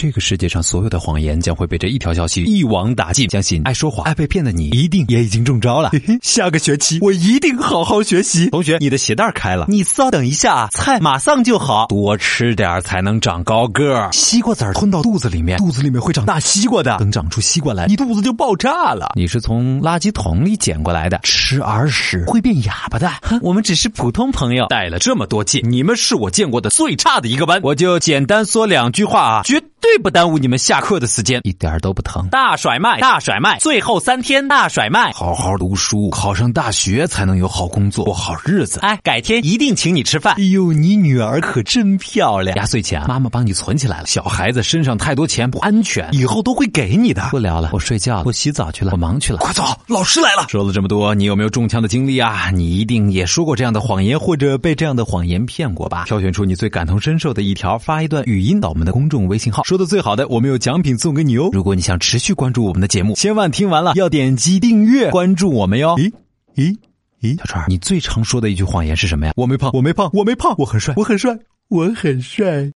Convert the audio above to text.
这个世界上所有的谎言将会被这一条消息一网打尽。相信爱说谎、爱被骗的你，一定也已经中招了。嘿嘿，下个学期我一定好好学习。同学，你的鞋带开了，你稍等一下，菜马上就好。多吃点才能长高个。西瓜籽儿吞到肚子里面，肚子里面会长大西瓜的。等长出西瓜来，你肚子就爆炸了。你是从垃圾桶里捡过来的，吃耳屎会变哑巴的。我们只是普通朋友，带了这么多届，你们是我见过的最差的一个班。我就简单说两句话啊，绝对不耽误你们下课的时间，一点都不疼。大甩卖，大甩卖，最后三天大甩卖，好好读书，考上大学才能有好工作，过好日子。哎，改天一定请你吃饭。哎呦，你女儿可真漂亮。压岁钱妈妈帮你存起来了。小孩子身上太多钱不安全，以后都会给你的。不聊了，我睡觉了，我洗澡去了，我忙去了。快走，老师来了。说了这么多，你有没有中枪的经历啊？你一定也说过这样的谎言，或者被这样的谎言骗过吧？挑选出你最感同身受的一条，发一段语音到我们的公众微信号，说的最好的，我们有奖品送给你哦。如果你想持续关注我们的节目，千万听完了要点击订阅关注我们哟。咦咦咦，小川，你最常说的一句谎言是什么呀？我没胖，我没胖，我没胖，我很帅，我很帅，我很帅。